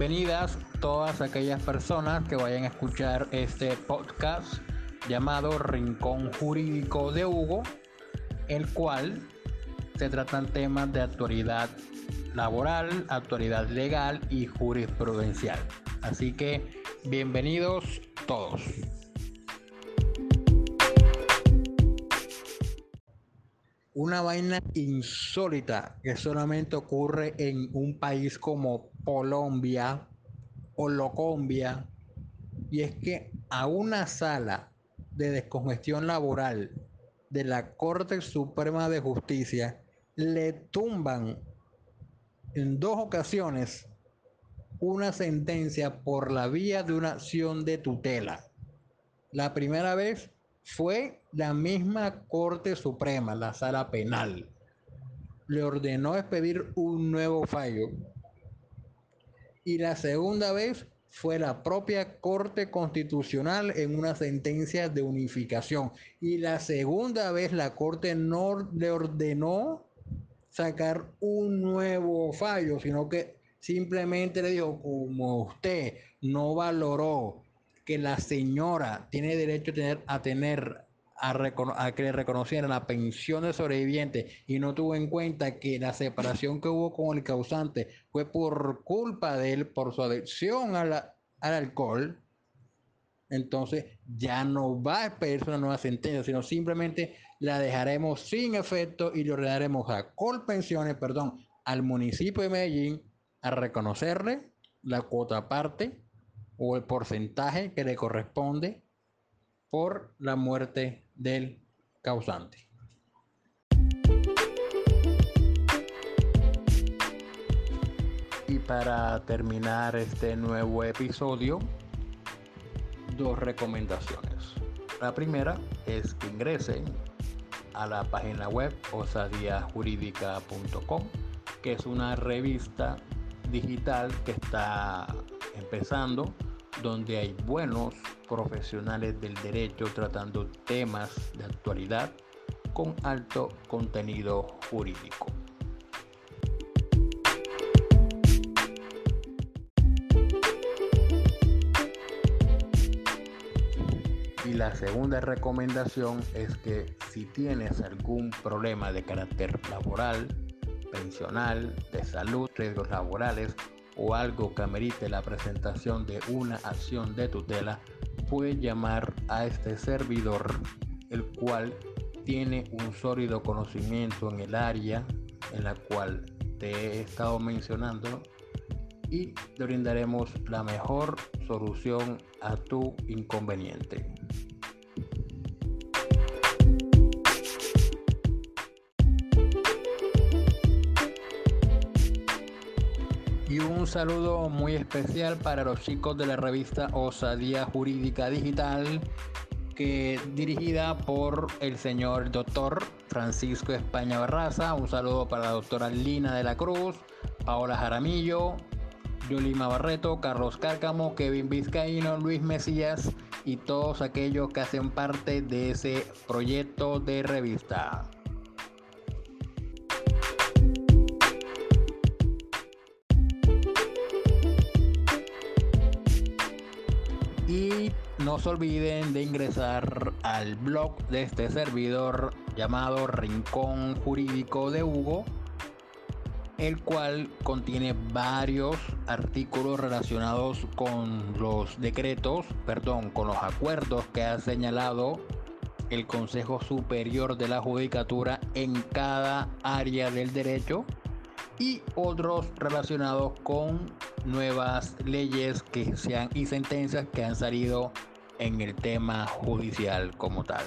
bienvenidas todas aquellas personas que vayan a escuchar este podcast llamado Rincón Jurídico de Hugo, el cual se tratan temas de actualidad laboral, actualidad legal y jurisprudencial. Así que bienvenidos todos. Una vaina insólita que solamente ocurre en un país como Colombia o Locombia, y es que a una sala de descongestión laboral de la Corte Suprema de Justicia le tumban en dos ocasiones una sentencia por la vía de una acción de tutela. La primera vez fue la misma Corte Suprema, la sala penal. Le ordenó expedir un nuevo fallo. Y la segunda vez fue la propia Corte Constitucional en una sentencia de unificación. Y la segunda vez la Corte no le ordenó sacar un nuevo fallo, sino que simplemente le dijo, como usted no valoró que la señora tiene derecho a tener, a, tener, a, que le reconocieran la pensión de sobreviviente y no tuvo en cuenta que la separación que hubo con el causante fue por culpa de él, por su adicción al alcohol, entonces ya no va a esperar una nueva sentencia, sino simplemente la dejaremos sin efecto y le ordenaremos a Colpensiones, perdón, al municipio de Medellín a reconocerle la cuota parte o el porcentaje que le corresponde por la muerte del causante. Y para terminar este nuevo episodio, dos recomendaciones. La primera es que ingresen a la página web osadiajurídica.com, que es una revista digital que está empezando, donde hay buenos profesionales del derecho tratando temas de actualidad con alto contenido jurídico. Y la segunda recomendación es que si tienes algún problema de carácter laboral, pensional, de salud, riesgos laborales o algo que amerite la presentación de una acción de tutela, puedes llamar a este servidor, el cual tiene un sólido conocimiento en el área en la cual te he estado mencionando y te brindaremos la mejor solución a tu inconveniente. Un saludo muy especial para los chicos de la revista Osadía Jurídica Digital, que dirigida por el señor doctor Francisco España Barraza. Un saludo para la doctora Lina de la Cruz, Paola Jaramillo, Yulima Barreto, Carlos Cárcamo, Kevin Vizcaíno, Luis Mesías y todos aquellos que hacen parte de ese proyecto de revista. Y no se olviden de ingresar al blog de este servidor llamado Rincón Jurídico de Hugo, el cual contiene varios artículos relacionados con los decretos, perdón, con los acuerdos que ha señalado el Consejo Superior de la Judicatura en cada área del derecho y otros relacionados con nuevas leyes que sean y sentencias que han salido en el tema judicial como tal.